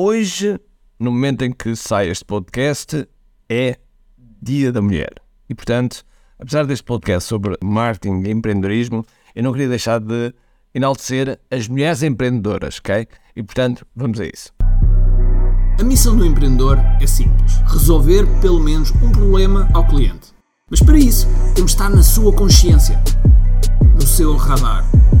Hoje, no momento em que sai este podcast, é Dia da Mulher. E, portanto, apesar deste podcast sobre marketing e empreendedorismo, eu não queria deixar de enaltecer as mulheres empreendedoras, ok? E, portanto, vamos a isso. A missão do empreendedor é simples: resolver pelo menos um problema ao cliente. Mas para isso, temos de estar na sua consciência, no seu radar.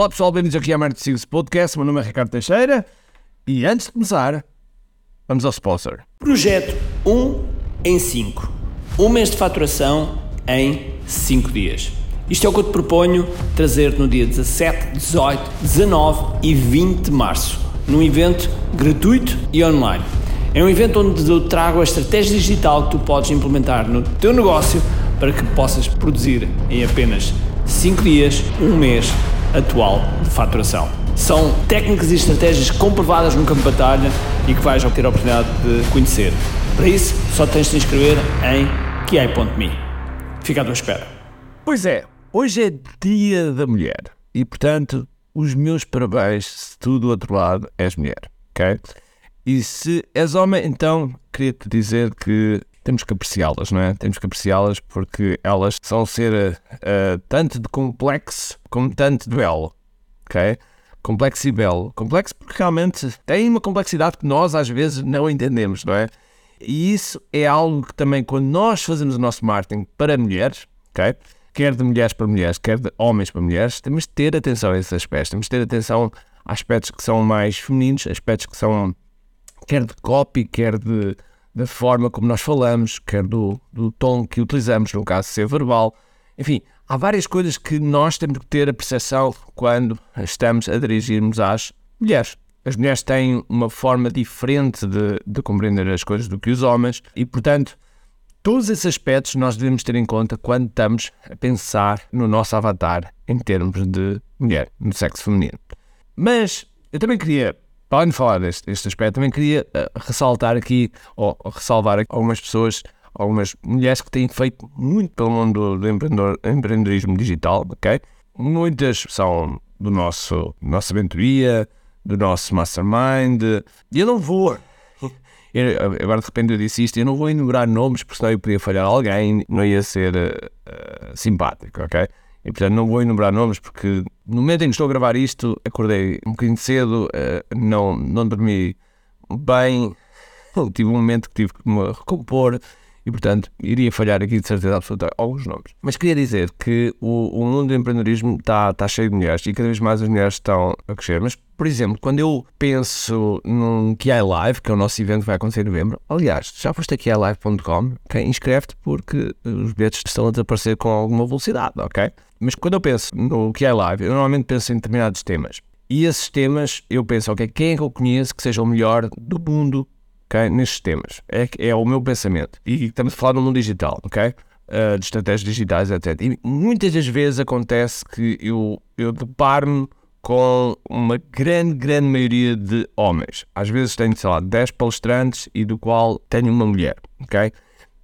Olá pessoal, bem-vindos aqui ao Marketing Secrets Podcast. Meu nome é Ricardo Teixeira e antes de começar, vamos ao sponsor. Projeto 1 em 5. Um mês de faturação em 5 dias. Isto é o que eu te proponho trazer no dia 17, 18, 19 e 20 de março, num evento gratuito e online. É um evento onde eu trago a estratégia digital que tu podes implementar no teu negócio para que possas produzir em apenas 5 dias, um mês atual de faturação. São técnicas e estratégias comprovadas no campo de batalha e que vais ter a oportunidade de conhecer. Para isso, só tens de te inscrever em kiai.me. Fica à tua espera. Pois é, hoje é Dia da Mulher e, portanto, os meus parabéns se tu do outro lado és mulher, ok? E se és homem, então queria-te dizer que temos que apreciá-las, não é? Temos que apreciá-las porque elas são ser uh, tanto de complexo como tanto de belo, ok? Complexo e belo. Complexo porque realmente tem uma complexidade que nós às vezes não entendemos, não é? E isso é algo que também, quando nós fazemos o nosso marketing para mulheres, ok? Quer de mulheres para mulheres, quer de homens para mulheres, temos de ter atenção a esses aspectos. Temos de ter atenção a aspectos que são mais femininos, aspectos que são quer de copy, quer de, da forma como nós falamos, quer do, do tom que utilizamos, no caso ser verbal. Enfim, há várias coisas que nós temos que ter a percepção quando estamos a dirigirmos às mulheres. As mulheres têm uma forma diferente de, de compreender as coisas do que os homens e, portanto, todos esses aspectos nós devemos ter em conta quando estamos a pensar no nosso avatar em termos de mulher, no sexo feminino. Mas eu também queria, para além de falar deste, deste aspecto, também queria uh, ressaltar aqui, ou ressalvar aqui algumas pessoas, algumas mulheres que têm feito muito pelo mundo do empreendedorismo digital, ok? Muitas são do nosso nossa mentoria, do nosso mastermind. E eu não vou. Eu, agora de repente eu disse isto, eu não vou enumerar nomes porque senão eu podia falhar alguém, não ia ser uh, simpático, ok? E portanto não vou enumerar nomes porque no momento em que estou a gravar isto, acordei um bocadinho cedo, uh, não, não dormi bem, tive um momento que tive que me recompor e, portanto, iria falhar aqui de certeza absoluta alguns nomes. Mas queria dizer que o, o mundo do empreendedorismo está, está cheio de mulheres e cada vez mais as mulheres estão a crescer. Mas, por exemplo, quando eu penso num QI Live, que é o nosso evento que vai acontecer em novembro, aliás, já foste a live.com, okay? inscreve-te porque os bilhetes estão a desaparecer com alguma velocidade, ok? Mas quando eu penso no QI Live, eu normalmente penso em determinados temas. E esses temas, eu penso, ok, quem é que eu conheço que seja o melhor do mundo okay? nestes temas. É, é o meu pensamento. E estamos a falar no mundo digital, ok? Uh, de estratégias digitais, etc. E muitas das vezes acontece que eu, eu deparo-me com uma grande, grande maioria de homens. Às vezes tenho, sei lá, 10 palestrantes e do qual tenho uma mulher, ok?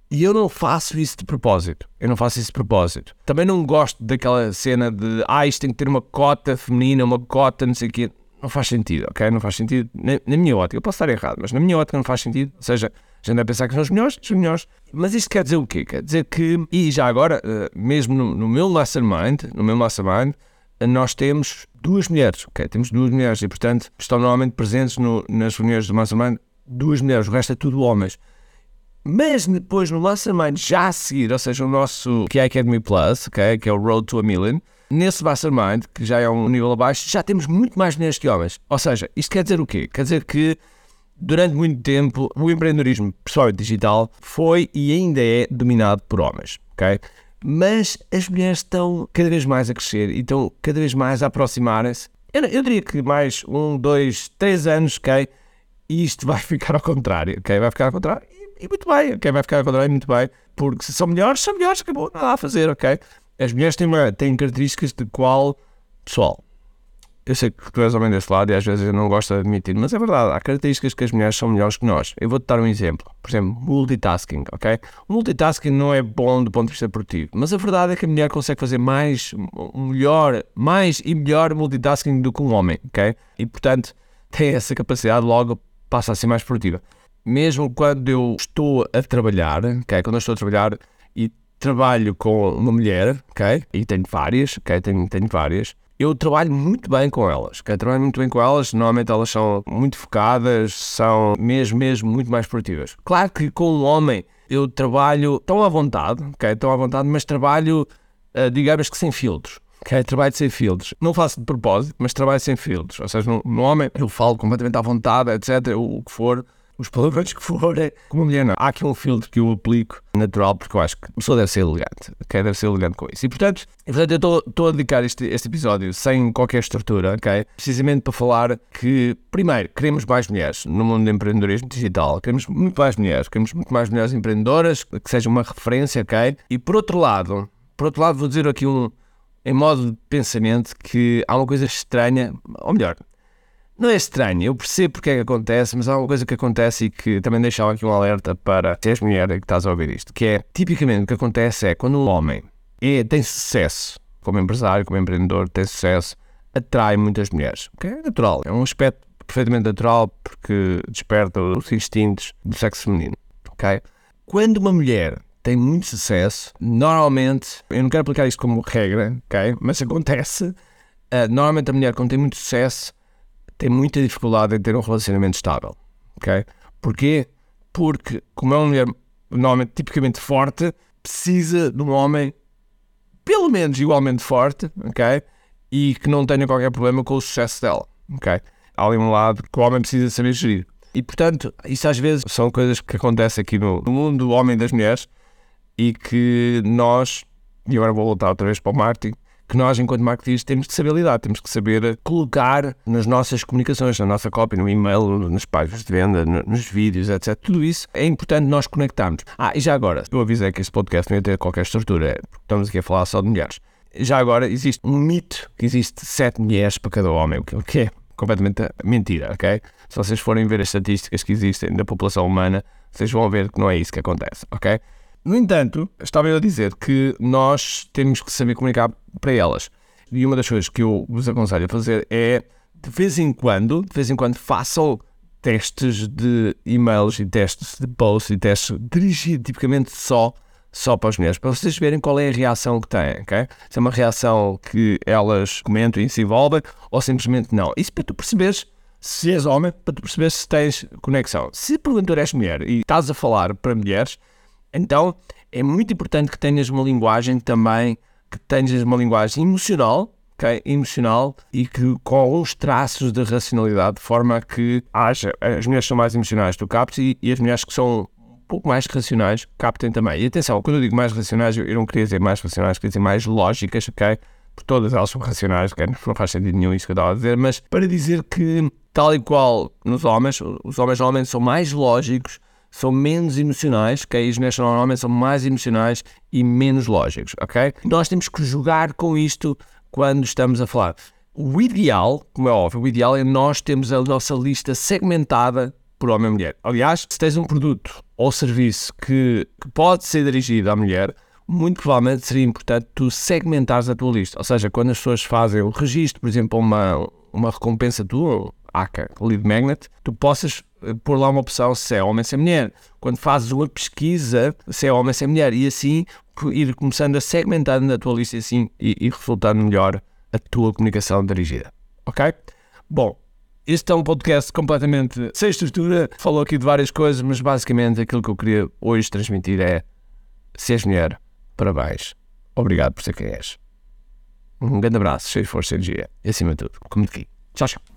E eu não faço isso de propósito. Eu não faço isso de propósito. Também não gosto daquela cena de ah, isto tem que ter uma cota feminina, uma cota, não sei o quê não faz sentido, ok? Não faz sentido, na, na, minha ótica, eu posso estar errado, mas na minha ótica não faz sentido, ou seja, a gente vai pensar que são os melhores, os melhores. Mas isto quer dizer o quê? Quer dizer que, e já agora, uh, mesmo no, no, meu mastermind, no meu mastermind, uh, nós temos duas mulheres, ok? Temos duas mulheres e, portanto, estão normalmente presentes no, nas reuniões do mastermind duas mulheres, o resto é tudo homens. Mas depois no mastermind já a seguir, ou seja, o nosso que é Academy Plus, okay, que é o Road to a Million, Nesse Mastermind, que já é um nível abaixo, já temos muito mais mulheres que homens. Ou seja, isto quer dizer o quê? Quer dizer que durante muito tempo o empreendedorismo, pessoalmente digital, foi e ainda é dominado por homens, ok? Mas as mulheres estão cada vez mais a crescer e estão cada vez mais a aproximarem-se Eu, eu diria que mais um, dois, três anos, ok? E isto vai ficar ao contrário, ok? Vai ficar ao contrário e, muito bem, ok? Vai ficar ao contrário e muito bem, porque se são melhores, são melhores, acabou, nada a fazer, ok? As mulheres têm, uma, têm características de qual, pessoal, eu sei que tu és homem desse lado e às vezes eu não gosto de admitir, mas é verdade, há características que as mulheres são melhores que nós. Eu vou-te dar um exemplo. Por exemplo, multitasking, ok? Multitasking não é bom do ponto de vista produtivo, mas a verdade é que a mulher consegue fazer mais, melhor, mais e melhor multitasking do que um homem, ok? E portanto tem essa capacidade, logo passa a ser mais produtiva. Mesmo quando eu estou a trabalhar, ok? Quando eu estou a trabalhar e trabalho com uma mulher, ok? E tenho várias, ok? Tenho, tenho várias eu trabalho muito bem com elas. Okay? Trabalho muito bem com elas, normalmente elas são muito focadas, são mesmo, mesmo muito mais produtivas. Claro que com um homem eu trabalho tão à vontade, okay? tão à vontade, mas trabalho, uh, digamos que sem filtros. Okay? Trabalho sem filtros. Não faço de propósito, mas trabalho sem filtros. Ou seja, no, no homem eu falo completamente à vontade, etc. O, o que for os palavrões que forem. Como mulher, não. Há aqui um filtro que eu aplico natural, porque eu acho que a pessoa deve ser elegante. Ok? Deve ser elegante com isso. E portanto, e, portanto eu estou a dedicar este, este episódio sem qualquer estrutura, ok? Precisamente para falar que, primeiro, queremos mais mulheres no mundo do empreendedorismo digital. Queremos muito mais mulheres. Queremos muito mais mulheres empreendedoras, que sejam uma referência, ok? E por outro lado, por outro lado, vou dizer aqui um. Em modo de pensamento, que há uma coisa estranha, ou melhor, não é estranho, eu percebo porque é que acontece, mas há uma coisa que acontece e que também deixava aqui um alerta para se és mulher que estás a ouvir isto, que é, tipicamente o que acontece é quando um homem é, tem sucesso, como empresário, como empreendedor, tem sucesso, atrai muitas mulheres, que é natural, é um aspecto perfeitamente natural porque desperta os instintos do sexo feminino, ok? Quando uma mulher tem muito sucesso, normalmente, eu não quero aplicar isto como regra, ok? Mas acontece, uh, normalmente a mulher quando tem muito sucesso tem muita dificuldade em ter um relacionamento estável. Ok? Porquê? Porque, como é uma mulher normalmente tipicamente forte, precisa de um homem pelo menos igualmente forte, ok? E que não tenha qualquer problema com o sucesso dela, ok? Há ali um lado que o homem precisa saber gerir. E, portanto, isso às vezes são coisas que acontecem aqui no, no mundo do homem e das mulheres e que nós, e agora vou voltar outra vez para o marketing, que nós, enquanto marketeers, temos que saber lidar, temos que saber colocar nas nossas comunicações, na nossa copy, no e-mail, nas páginas de venda, nos vídeos, etc. Tudo isso é importante nós conectarmos. Ah, e já agora, eu avisei que este podcast não ia ter qualquer estrutura, porque estamos aqui a falar só de mulheres. Já agora, existe um mito que existe sete mulheres para cada homem, o que é completamente mentira, ok? Se vocês forem ver as estatísticas que existem da população humana, vocês vão ver que não é isso que acontece, ok? No entanto, estava eu a dizer que nós temos que saber comunicar para elas. E uma das coisas que eu vos aconselho a fazer é, de vez em quando, de vez em quando, façam testes de e-mails e testes de posts e testes dirigidos tipicamente só, só para as mulheres, para vocês verem qual é a reação que têm, ok? Se é uma reação que elas comentam e se envolvem ou simplesmente não. Isso para tu perceberes se és homem, para tu perceberes se tens conexão. Se porventura és mulher e estás a falar para mulheres, então é muito importante que tenhas uma linguagem também, que tenhas uma linguagem emocional, okay? emocional e que com alguns traços de racionalidade, de forma que haja, as mulheres são mais emocionais, tu captes, e, e as mulheres que são um pouco mais racionais captem também. E atenção, quando eu digo mais racionais, eu não queria dizer mais racionais, queria dizer mais lógicas, ok? Porque todas elas são racionais, okay? não faz sentido nenhum isso que eu estava a dizer, mas para dizer que, tal e qual nos homens, os homens normalmente são mais lógicos, são menos emocionais, ok? As mulheres normalmente são mais emocionais e menos lógicos, ok? Nós temos que jogar com isto quando estamos a falar. O ideal, como é óbvio, o ideal é nós termos a nossa lista segmentada por homem e mulher. Aliás, se tens um produto ou serviço que, que pode ser dirigido à mulher, muito provavelmente seria importante tu segmentares a tua lista. Ou seja, quando as pessoas fazem o registro, por exemplo, uma, uma recompensa tua, ACA, Lead Magnet, tu possas pôr lá uma opção se é homem se é mulher. Quando fazes uma pesquisa, se é homem se é mulher. E assim ir começando a segmentar na tua lista assim, e, e resultando melhor a tua comunicação dirigida. Ok? Bom, este é um podcast completamente sem estrutura. Falou aqui de várias coisas, mas basicamente aquilo que eu queria hoje transmitir é: se és mulher, parabéns. Obrigado por ser quem és. Um grande abraço, cheio de força e energia. E acima de tudo, como de Tchau, tchau.